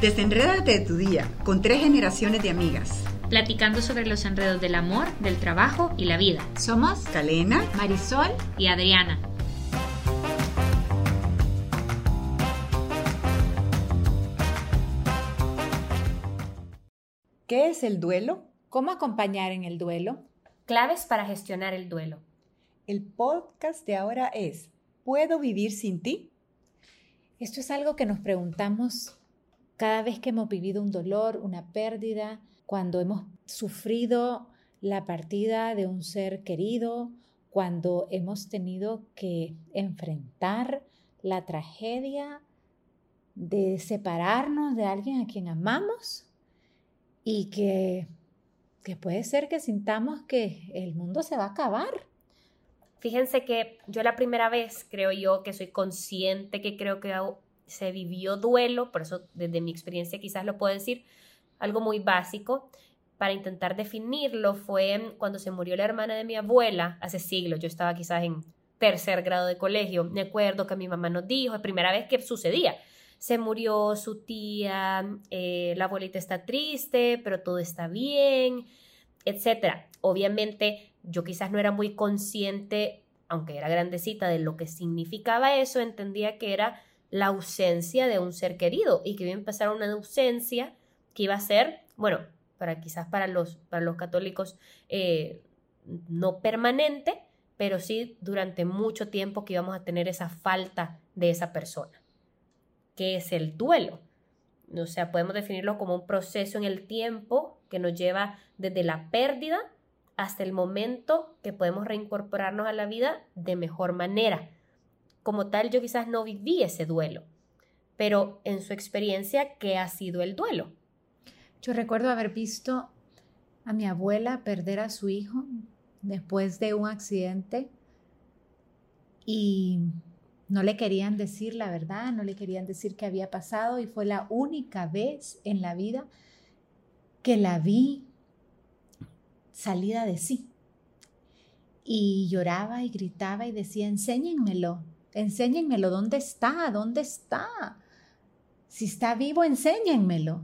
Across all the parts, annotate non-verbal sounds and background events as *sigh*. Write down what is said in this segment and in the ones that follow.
Desenrédate de tu día con tres generaciones de amigas. Platicando sobre los enredos del amor, del trabajo y la vida. Somos Calena, Marisol y Adriana. ¿Qué es el duelo? ¿Cómo acompañar en el duelo? Claves para gestionar el duelo. El podcast de ahora es ¿Puedo vivir sin ti? Esto es algo que nos preguntamos cada vez que hemos vivido un dolor, una pérdida, cuando hemos sufrido la partida de un ser querido, cuando hemos tenido que enfrentar la tragedia de separarnos de alguien a quien amamos y que, que puede ser que sintamos que el mundo se va a acabar. Fíjense que yo la primera vez creo yo que soy consciente que creo que se vivió duelo, por eso desde mi experiencia quizás lo puedo decir, algo muy básico. Para intentar definirlo fue cuando se murió la hermana de mi abuela, hace siglos, yo estaba quizás en tercer grado de colegio, me acuerdo que mi mamá nos dijo, es primera vez que sucedía, se murió su tía, eh, la abuelita está triste, pero todo está bien, etcétera. Obviamente yo quizás no era muy consciente, aunque era grandecita, de lo que significaba eso, entendía que era la ausencia de un ser querido y que iba a empezar una ausencia que iba a ser, bueno, para quizás para los, para los católicos eh, no permanente, pero sí durante mucho tiempo que íbamos a tener esa falta de esa persona. ¿Qué es el duelo? O sea, podemos definirlo como un proceso en el tiempo que nos lleva desde la pérdida hasta el momento que podemos reincorporarnos a la vida de mejor manera como tal yo quizás no viví ese duelo, pero en su experiencia, ¿qué ha sido el duelo? Yo recuerdo haber visto a mi abuela perder a su hijo después de un accidente y no le querían decir la verdad, no le querían decir qué había pasado y fue la única vez en la vida que la vi salida de sí. Y lloraba y gritaba y decía, enséñenmelo, enséñenmelo, ¿dónde está? ¿Dónde está? Si está vivo, enséñenmelo.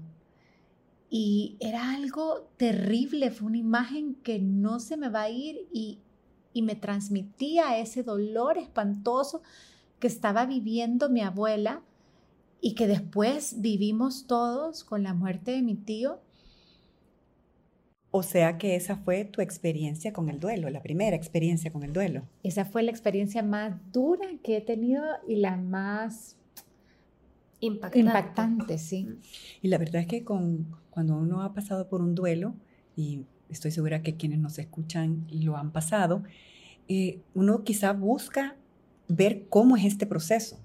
Y era algo terrible, fue una imagen que no se me va a ir y, y me transmitía ese dolor espantoso que estaba viviendo mi abuela y que después vivimos todos con la muerte de mi tío o sea que esa fue tu experiencia con el duelo, la primera experiencia con el duelo. Esa fue la experiencia más dura que he tenido y la más impactante, impactante sí. Y la verdad es que con, cuando uno ha pasado por un duelo, y estoy segura que quienes nos escuchan lo han pasado, eh, uno quizá busca ver cómo es este proceso.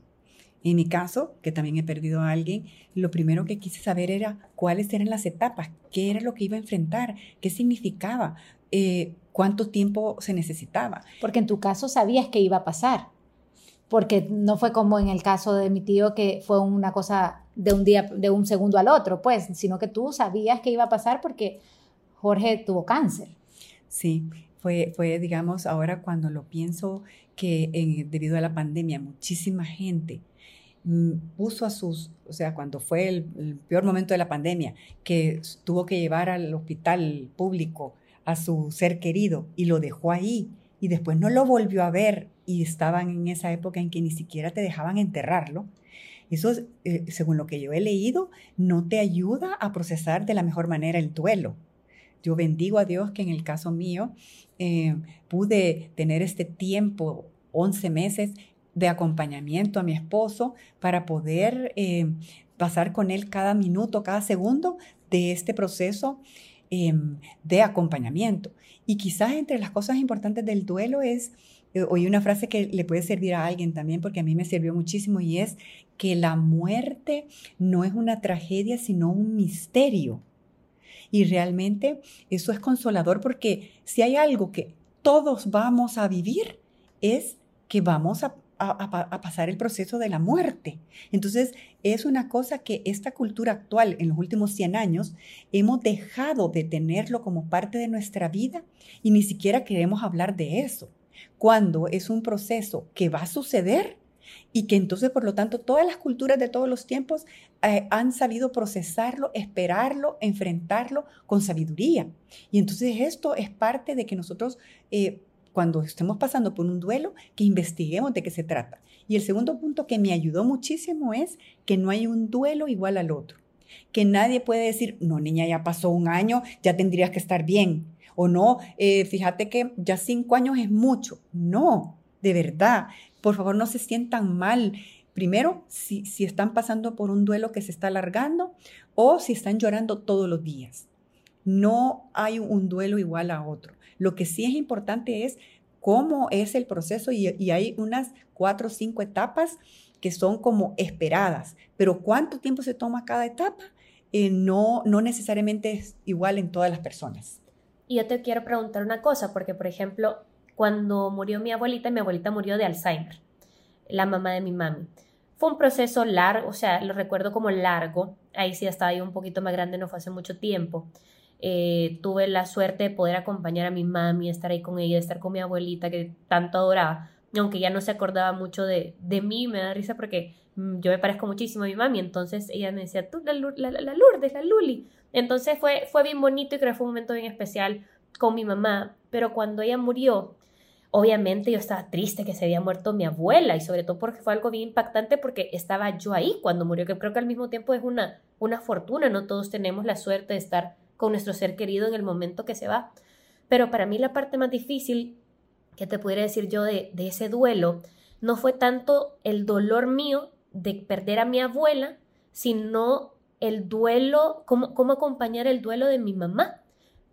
En mi caso, que también he perdido a alguien, lo primero que quise saber era cuáles eran las etapas, qué era lo que iba a enfrentar, qué significaba, eh, cuánto tiempo se necesitaba. Porque en tu caso sabías que iba a pasar, porque no fue como en el caso de mi tío que fue una cosa de un día, de un segundo al otro, pues, sino que tú sabías que iba a pasar porque Jorge tuvo cáncer. Sí, fue, fue digamos, ahora cuando lo pienso que debido a la pandemia muchísima gente puso a sus, o sea, cuando fue el, peor momento de la pandemia, que tuvo que llevar al hospital público a su ser querido y lo dejó ahí y después no lo volvió a ver y estaban en esa época en que ni siquiera te dejaban enterrarlo. Eso, eh, según lo que yo he leído, no te ayuda a procesar de la mejor manera el duelo. Yo bendigo a Dios que en el caso mío eh, pude tener este tiempo, 11 meses, de acompañamiento a mi esposo para poder eh, pasar con él cada minuto, cada segundo de este proceso em, de acompañamiento. Y quizás entre las cosas importantes del duelo es, eh, oí una frase que le puede servir a alguien también, porque a mí me sirvió muchísimo, y es que la muerte no es una tragedia, sino un misterio. Y realmente eso es consolador porque si hay algo que todos vamos a vivir, es que vamos a, a, pasar el proceso de la muerte. Entonces, es una cosa que esta cultura actual, en los últimos 100 años, hemos dejado de tenerlo como parte de nuestra vida y ni siquiera queremos hablar de eso. Cuando es un proceso que va a suceder, y que entonces, por lo tanto, todas las culturas de todos los tiempos eh, han sabido procesarlo, esperarlo, enfrentarlo con sabiduría. Y entonces esto es parte de que nosotros, eh, cuando estemos pasando por un duelo, que investiguemos de qué se trata. Y el segundo punto que me ayudó muchísimo es que no hay un duelo igual al otro. Que nadie puede decir, no, niña, ya pasó un año, ya tendrías que estar bien. O no, eh, fíjate que ya cinco años es mucho. No, de verdad por favor no se sientan mal. Primero, si, si están pasando por un duelo que se está alargando o si están llorando todos los días. No hay un duelo igual a otro. Lo que sí es importante es cómo es el proceso y, hay unas cuatro o cinco etapas que son como esperadas, pero cuánto tiempo se toma cada etapa eh, no, no necesariamente es igual en todas las personas. Y yo te quiero preguntar una cosa, porque por ejemplo, cuando murió mi abuelita, mi abuelita murió de Alzheimer, la mamá de mi mami. Fue un proceso largo, o sea, lo recuerdo como largo, ahí sí estaba yo un poquito más grande, no fue hace mucho tiempo. Eh, tuve la suerte de poder acompañar a mi mami, estar ahí con ella, estar con mi abuelita que tanto adoraba, aunque ya no se acordaba mucho de, de mí, me da risa porque mm, yo me parezco muchísimo a mi mami, entonces ella me decía, tú, la, la, la Lourdes, la Luli. Entonces fue, fue bien bonito y creo que fue un momento bien especial con mi mamá, pero cuando ella murió, Obviamente yo estaba triste que se había muerto mi abuela y sobre todo porque fue algo bien impactante porque estaba yo ahí cuando murió, que creo que al mismo tiempo es una, una fortuna, no todos tenemos la suerte de estar con nuestro ser querido en el momento que se va. Pero para mí la parte más difícil que te pudiera decir yo de, ese duelo no fue tanto el dolor mío de perder a mi abuela, sino el duelo, cómo, cómo acompañar el duelo de mi mamá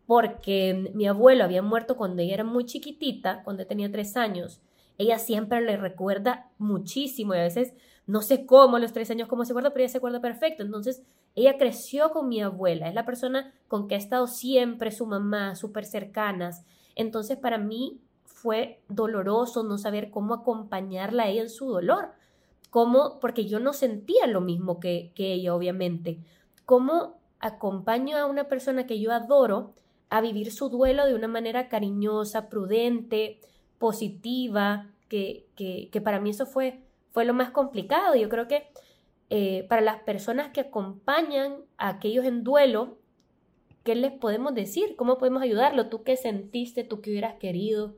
porque mi abuelo había muerto cuando ella era muy chiquitita, cuando tenía tres años. Ella siempre le recuerda muchísimo y a veces no sé cómo, los tres años cómo se acuerda, pero ella se acuerda perfecto. Entonces, ella creció con mi abuela, es la persona con que ha estado siempre su mamá, súper cercanas. Entonces, para mí fue doloroso no saber cómo acompañarla a ella en su dolor. Cómo, porque yo no sentía lo mismo que, que ella, obviamente. ¿Cómo acompaño a una persona que yo adoro a vivir su duelo de una manera cariñosa, prudente, positiva, que, que, para mí eso fue, fue lo más complicado. Yo creo que eh, para las personas que acompañan a aquellos en duelo, ¿qué les podemos decir? ¿Cómo podemos ayudarlo? ¿Tú qué sentiste? ¿Tú qué hubieras querido?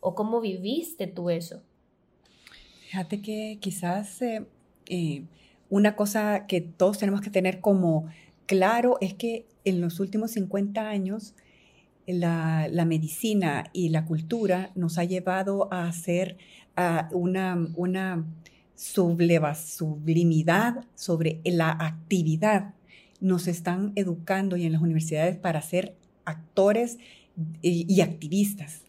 ¿O cómo viviste tú eso? Fíjate que quizás eh, eh, una cosa que todos tenemos que tener como claro es que en los últimos 50 años la, medicina y la cultura nos ha llevado a hacer una, una sublimidad sobre la actividad. Nos están educando y en las universidades para ser actores y, activistas,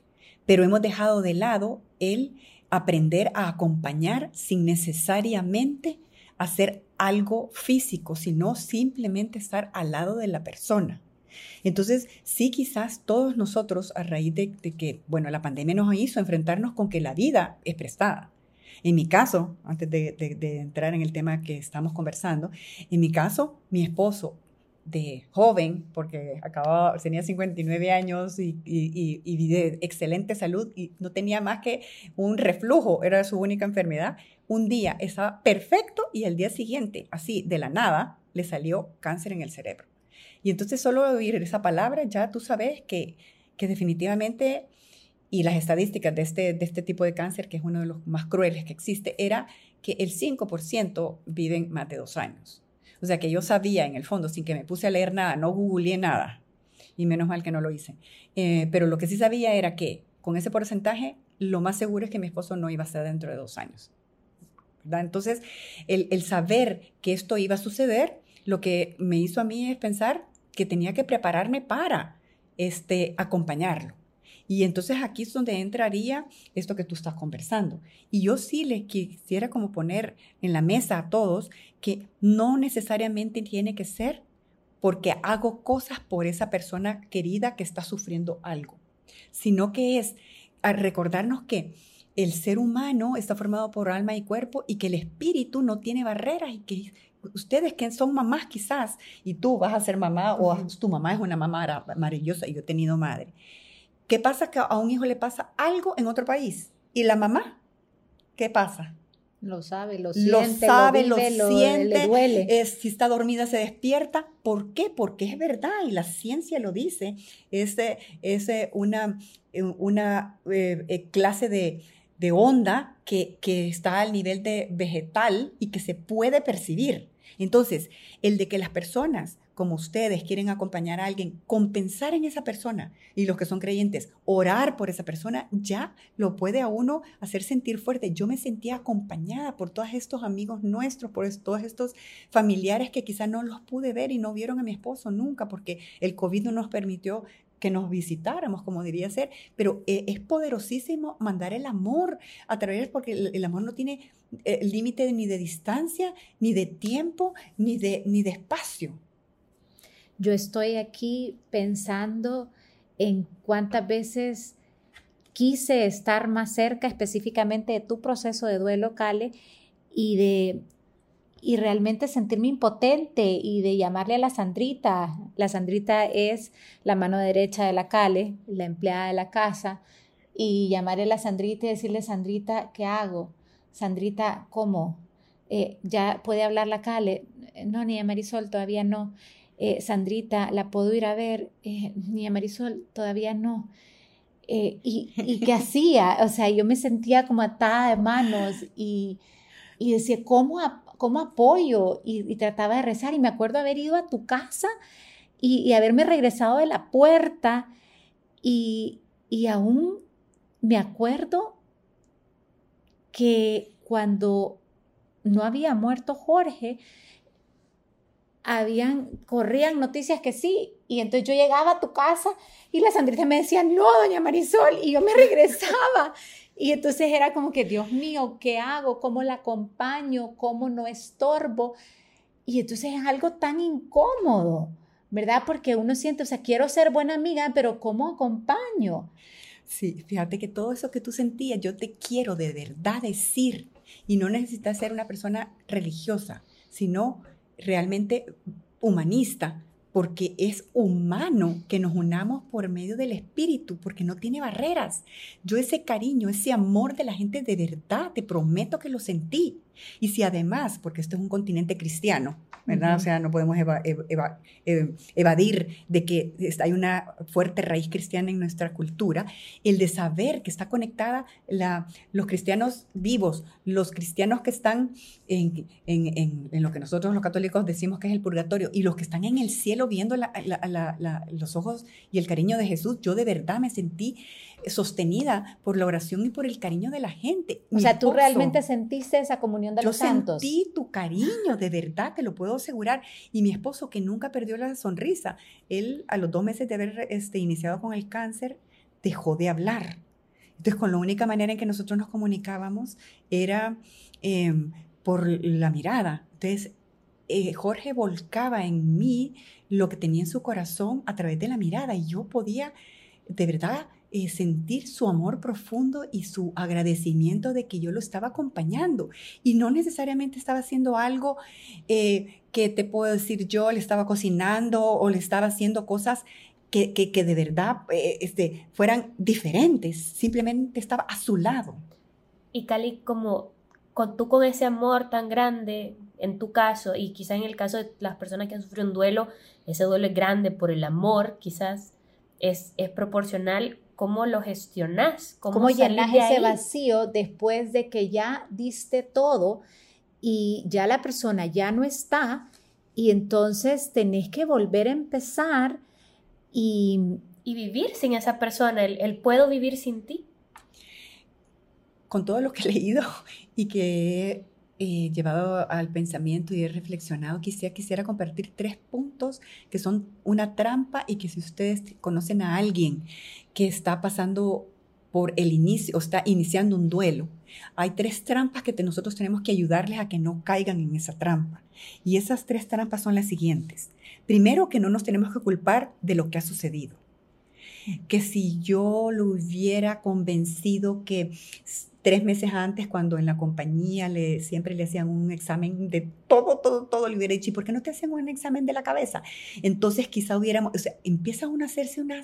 pero hemos dejado de lado el aprender a acompañar sin necesariamente hacer algo físico, sino simplemente estar al lado de la persona. Entonces, sí, quizás todos nosotros, a raíz de, que, bueno, la pandemia nos hizo enfrentarnos con que la vida es prestada. En mi caso, antes de, entrar en el tema que estamos conversando, en mi caso, mi esposo de joven, porque acababa, tenía 59 años y, y, de excelente salud y no tenía más que un reflujo, era su única enfermedad. Un día estaba perfecto y el día siguiente, así de la nada, le salió cáncer en el cerebro. Y entonces solo oír esa palabra ya tú sabes que, que definitivamente, y las estadísticas de este, de este tipo de cáncer, que es uno de los más crueles que existe, era que el 5% viven más de dos años. O sea que yo sabía en el fondo, sin que me puse a leer nada, no googleé nada, y menos mal que no lo hice. Eh, pero lo que sí sabía era que con ese porcentaje, lo más seguro es que mi esposo no iba a ser dentro de dos años. Entonces, el, el saber que esto iba a suceder, lo que me hizo a mí es pensar, que tenía que prepararme para este, acompañarlo. Y entonces aquí es donde entraría esto que tú estás conversando. Y yo sí le quisiera como poner en la mesa a todos que no necesariamente tiene que ser porque hago cosas por esa persona querida que está sufriendo algo, sino que es a recordarnos que el ser humano está formado por alma y cuerpo y que el espíritu no tiene barreras y que ustedes que son mamás quizás, y tú vas a ser mamá o tu mamá es una mamá maravillosa y yo he tenido madre. ¿Qué pasa que a un hijo le pasa algo en otro país? ¿Y la mamá? ¿Qué pasa? Lo sabe, lo siente, lo, sabe, lo, vive, lo siente, le duele. Es, si está dormida se despierta. ¿Por qué? Porque es verdad y la ciencia lo dice. Es, es una, una eh, clase de, de onda que, que está al nivel de vegetal y que se puede percibir. Entonces, el de que las personas como ustedes quieren acompañar a alguien, compensar en esa persona y los que son creyentes, orar por esa persona, ya lo puede a uno hacer sentir fuerte. Yo me sentía acompañada por todos estos amigos nuestros, por todos estos familiares que quizás no los pude ver y no vieron a mi esposo nunca porque el COVID no nos permitió que nos visitáramos, como diría ser, pero eh, es poderosísimo mandar el amor a través, porque el, amor no tiene eh, límite ni de distancia, ni de tiempo, ni de, ni de espacio. Yo estoy aquí pensando en cuántas veces quise estar más cerca específicamente de tu proceso de duelo, Cale, y de y realmente sentirme impotente y de llamarle a la Sandrita. La Sandrita es la mano derecha de la Cale, la empleada de la casa, y llamarle a la Sandrita y decirle, Sandrita, ¿qué hago? Sandrita, ¿cómo? Eh, ¿Ya puede hablar la Cale? No, ni a Marisol, todavía no. Eh, Sandrita, la puedo ir a ver, eh, ni a Marisol, todavía no. Eh, y, y qué *laughs* hacía, o sea, yo me sentía como atada de manos y, y decía, ¿cómo, cómo apoyo? Y, trataba de rezar y me acuerdo haber ido a tu casa y, y haberme regresado de la puerta y, y aún me acuerdo que cuando no había muerto Jorge, habían, corrían noticias que sí. Y entonces yo llegaba a tu casa y la Sandrita me decía, no, doña Marisol, y yo me *laughs* regresaba. Y entonces era como que, Dios mío, ¿qué hago? ¿Cómo la acompaño? ¿Cómo no estorbo? Y entonces es algo tan incómodo, ¿verdad? Porque uno siente, o sea, quiero ser buena amiga, pero ¿cómo acompaño? Sí, fíjate que todo eso que tú sentías, yo te quiero de verdad decir. Y no necesitas ser una persona religiosa, sino realmente humanista, porque es humano que nos unamos por medio del espíritu, porque no tiene barreras. Yo ese cariño, ese amor de la gente de verdad, te prometo que lo sentí. Y si además, porque esto es un continente cristiano, ¿verdad? O sea, no podemos evadir de que hay una fuerte raíz cristiana en nuestra cultura, el de saber que está conectada la, los cristianos vivos, los cristianos que están en, en, en, lo que nosotros los católicos decimos que es el purgatorio, y los que están en el cielo viendo los ojos y el cariño de Jesús, yo de verdad me sentí sostenida por la oración y por el cariño de la gente. O sea, tú realmente sentiste esa comunión de los santos. Yo sentí tu cariño, de verdad, te lo puedo asegurar. Y mi esposo, que nunca perdió la sonrisa, él a los dos meses de haber este, iniciado con el cáncer, dejó de hablar. Entonces, con la única manera en que nosotros nos comunicábamos era em, por la mirada. Entonces, eh, Jorge volcaba en mí lo que tenía en su corazón a través de la mirada y yo podía, de verdad, eh, sentir su amor profundo y su agradecimiento de que yo lo estaba acompañando. Y no necesariamente estaba haciendo algo eh, que te puedo decir yo, le estaba cocinando o le estaba haciendo cosas que, que, de verdad eh, este, fueran diferentes. Simplemente estaba a su lado. Y Cali, como con, tú con ese amor tan grande, en tu caso, y quizás en el caso de las personas que han sufrido un duelo, ese duelo es grande por el amor, quizás es, es proporcional ¿Cómo lo gestionas? ¿Cómo, llenas ese vacío después de que ya diste todo y ya la persona ya no está y entonces tenés que volver a empezar y... Y vivir sin esa persona, el, puedo vivir sin ti. Con todo lo que he leído y que he llevado al pensamiento y he reflexionado, quisiera, quisiera compartir tres puntos que son una trampa y que si ustedes conocen a alguien que está pasando por el inicio, o está iniciando un duelo, hay tres trampas que nosotros tenemos que ayudarles a que no caigan en esa trampa. Y esas tres trampas son las siguientes. Primero, que no nos tenemos que culpar de lo que ha sucedido. Que si yo lo hubiera convencido que tres meses antes, cuando en la compañía le, siempre le hacían un examen de todo, todo, todo, le hubiera dicho, ¿y por qué no te hacen un examen de la cabeza? Entonces quizá hubiéramos, o empieza uno a hacerse una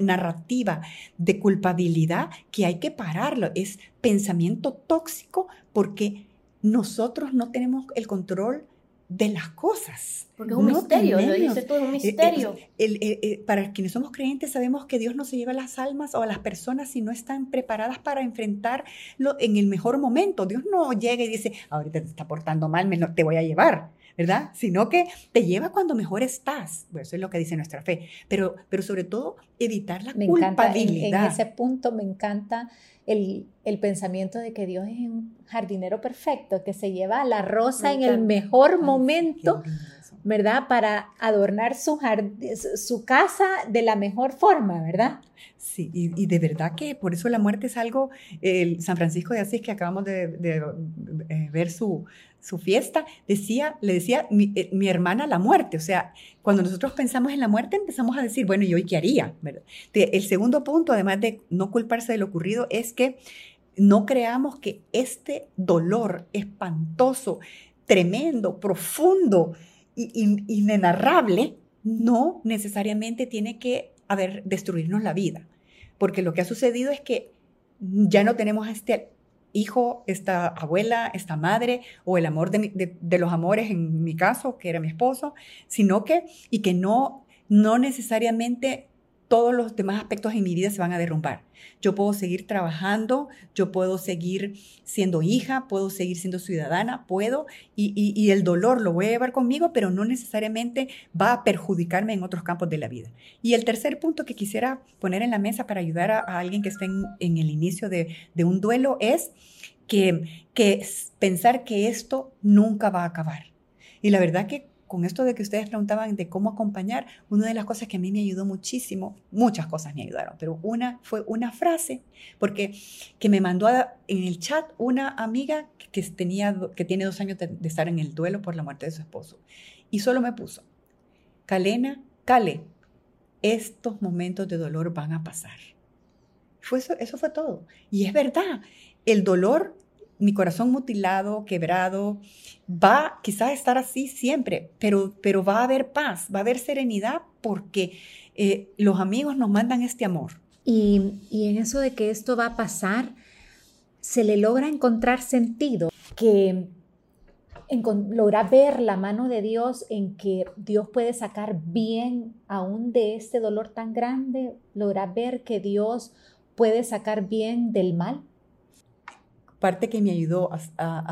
narrativa de culpabilidad que hay que pararlo. Es pensamiento tóxico porque nosotros no tenemos el control de las cosas. Porque es un misterio, lo dice tú, es un misterio. para quienes somos creyentes sabemos que Dios no se lleva las almas o a las personas si no están preparadas para enfrentarlo en el mejor momento. Dios no llega y dice, ahorita te está portando mal, me, te voy a llevar. ¿Verdad? Sino que te lleva cuando mejor estás. eso es lo que dice nuestra fe. Pero, pero sobre todo, evitar la culpabilidad. en, ese punto me encanta el, el, pensamiento de que Dios es un jardinero perfecto, que se lleva la rosa en el mejor momento. ¿verdad? Para adornar su, su casa de la mejor forma, ¿verdad? Sí, y, de verdad que por eso la muerte es algo, el San Francisco de Asís, que acabamos de, eh, ver su, su, fiesta, decía, le decía eh, mi, hermana la muerte, o sea, cuando nosotros pensamos en la muerte empezamos a decir, bueno, ¿y hoy qué haría? el segundo punto, además de no culparse de lo ocurrido, es que no creamos que este dolor espantoso, tremendo, profundo, inenarrable, no necesariamente tiene que haber destruirnos la vida. Porque lo que ha sucedido es que ya no tenemos este hijo, esta abuela, esta madre, o el amor de, de, los amores, en mi caso, que era mi esposo, sino que, y que no, no necesariamente todos los demás aspectos en mi vida se van a derrumbar. Yo puedo seguir trabajando, yo puedo seguir siendo hija, puedo seguir siendo ciudadana, puedo, y, el dolor lo voy a llevar conmigo, pero no necesariamente va a perjudicarme en otros campos de la vida. Y el tercer punto que quisiera poner en la mesa para ayudar a, alguien que esté en, el inicio de, un duelo es que, que pensar que esto nunca va a acabar. Y la verdad que con esto de que ustedes preguntaban de cómo acompañar, una de las cosas que a mí me ayudó muchísimo, muchas cosas me ayudaron, pero una fue una frase, porque que me mandó en el chat una amiga que, tenía, que tiene dos años de, estar en el duelo por la muerte de su esposo. Y solo me puso, Calena, Cale, estos momentos de dolor van a pasar. Fue eso, eso fue todo. Y es verdad, el dolor mi corazón mutilado, quebrado, va quizás estar así siempre, pero, pero va a haber paz, va a haber serenidad porque eh, los amigos nos mandan este amor. Y, en eso de que esto va a pasar, se le logra encontrar sentido, que logra ver la mano de Dios en que Dios puede sacar bien aún de este dolor tan grande, logra ver que Dios puede sacar bien del mal parte que me ayudó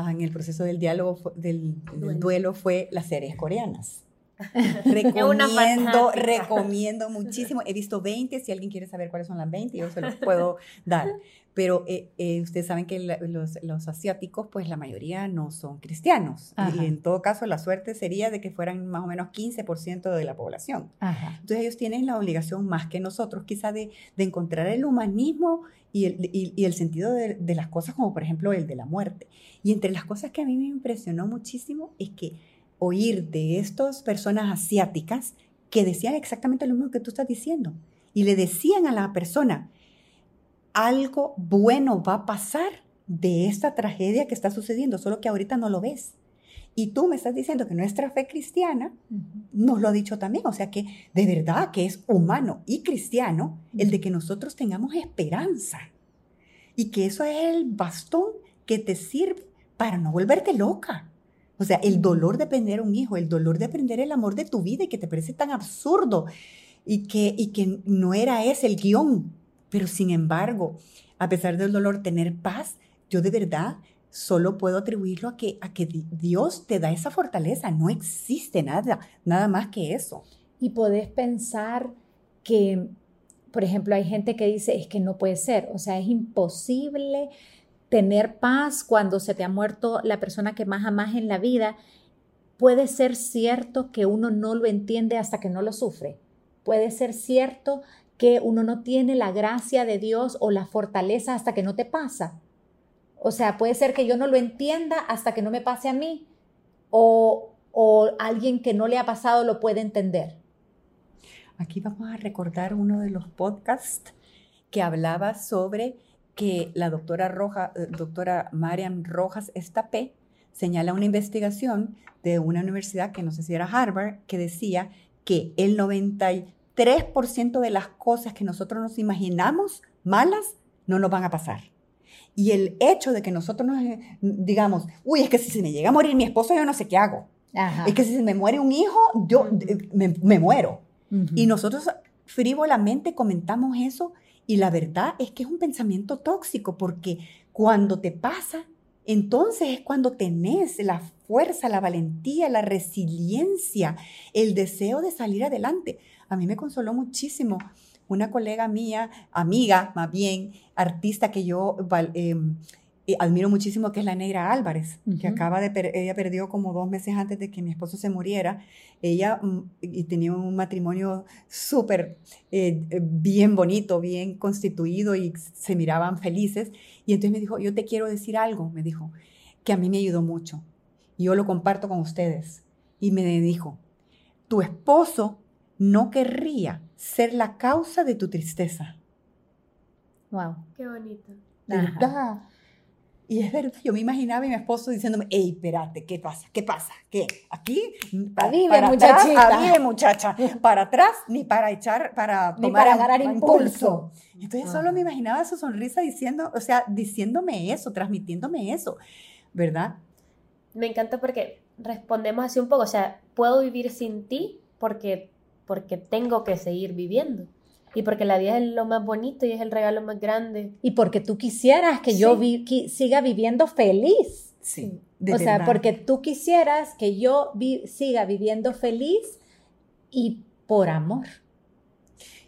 en el proceso del diálogo, del, duelo, fue las series coreanas. *laughs* recomiendo, recomiendo muchísimo. He visto 20, si alguien quiere saber cuáles son las 20, yo se los puedo dar. Pero eh, eh, ustedes saben que los, asiáticos, pues la mayoría no son cristianos. Y en todo caso, la suerte sería de que fueran más o menos 15% de la población. Entonces ellos tienen la obligación más que nosotros, quizá de, de encontrar el humanismo y el, y, el sentido de, de, las cosas, como por ejemplo el de la muerte. Y entre las cosas que a mí me impresionó muchísimo es que oír de estas personas asiáticas que decían exactamente lo mismo que tú estás diciendo. Y le decían a la persona, algo bueno va a pasar de esta tragedia que está sucediendo, solo que ahorita no lo ves. Y tú me estás diciendo que nuestra fe cristiana nos lo ha dicho también, o sea que de verdad que es humano y cristiano el de que nosotros tengamos esperanza y que eso es el bastón que te sirve para no volverte loca. O sea, el dolor de perder un hijo, el dolor de aprender el amor de tu vida y que te parece tan absurdo y que, y que no era ese el guion. Pero sin embargo, a pesar del dolor, tener paz, yo de verdad solo puedo atribuirlo a que, a que Dios te da esa fortaleza. No existe nada, nada más que eso. Y podés pensar que, por ejemplo, hay gente que dice, es que no puede ser, o sea, es imposible tener paz cuando se te ha muerto la persona que más amas en la vida. Puede ser cierto que uno no lo entiende hasta que no lo sufre. Puede ser cierto que uno no tiene la gracia de Dios o la fortaleza hasta que no te pasa. O sea, puede ser que yo no lo entienda hasta que no me pase a mí o, o alguien que no le ha pasado lo puede entender. Aquí vamos a recordar uno de los podcasts que hablaba sobre que la doctora, Roja, eh, doctora Marian Rojas Estapé señala una investigación de una universidad que no sé si era Harvard, que decía que el 93% de las cosas que nosotros nos imaginamos malas no nos van a pasar Y el hecho de que nosotros nos digamos, uy, es que si se me llega a morir mi esposo, yo no sé qué hago. Es que si se me muere un hijo, yo me, me, muero. Y nosotros frívolamente comentamos eso y la verdad es que es un pensamiento tóxico porque cuando te pasa, entonces es cuando tenés la fuerza, la valentía, la resiliencia, el deseo de salir adelante. A mí me consoló muchísimo una colega mía, amiga más bien, artista que yo em, eh, admiro muchísimo, que es la Negra Álvarez, que acaba de, ella perdió como dos meses antes de que mi esposo se muriera. Ella mm, y tenía un matrimonio súper eh, eh, bien bonito, bien constituido y se miraban felices. Y entonces me dijo, yo te quiero decir algo, me dijo, que a mí me ayudó mucho. Y yo lo comparto con ustedes. Y me dijo, tu esposo no querría ser la causa de tu tristeza. Wow. Qué bonito. ¿Verdad? Y es verdad, yo me imaginaba a mi esposo diciéndome, hey, espérate, ¿qué pasa? ¿Qué pasa? ¿Qué? ¿Aquí? para muchachita. Atrás, muchacha. Para atrás, ni para echar, para ni para ganar impulso. Entonces solo me imaginaba su sonrisa diciendo, o sea, diciéndome eso, transmitiéndome eso, ¿verdad? Me encanta porque respondemos así un poco, o sea, puedo vivir sin ti porque porque tengo que seguir viviendo. Y porque la vida es lo más bonito y es el regalo más grande. Y porque tú quisieras que yo siga viviendo feliz. Sí. o sea, porque tú quisieras que yo siga viviendo feliz y por amor.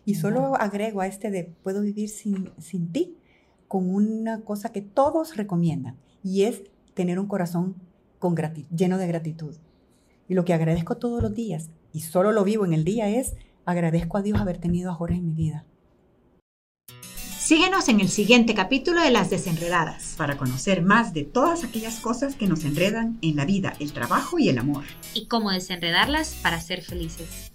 Y solo agrego a este de puedo vivir sin, sin ti con una cosa que todos recomiendan y es tener un corazón con lleno de gratitud. Y lo que agradezco todos los días y solo lo vivo en el día es agradezco a Dios haber tenido a Jorge en mi vida. Síguenos en el siguiente capítulo de Las Desenredadas para conocer más de todas aquellas cosas que nos enredan en la vida, el trabajo y el amor. Y cómo desenredarlas para ser felices.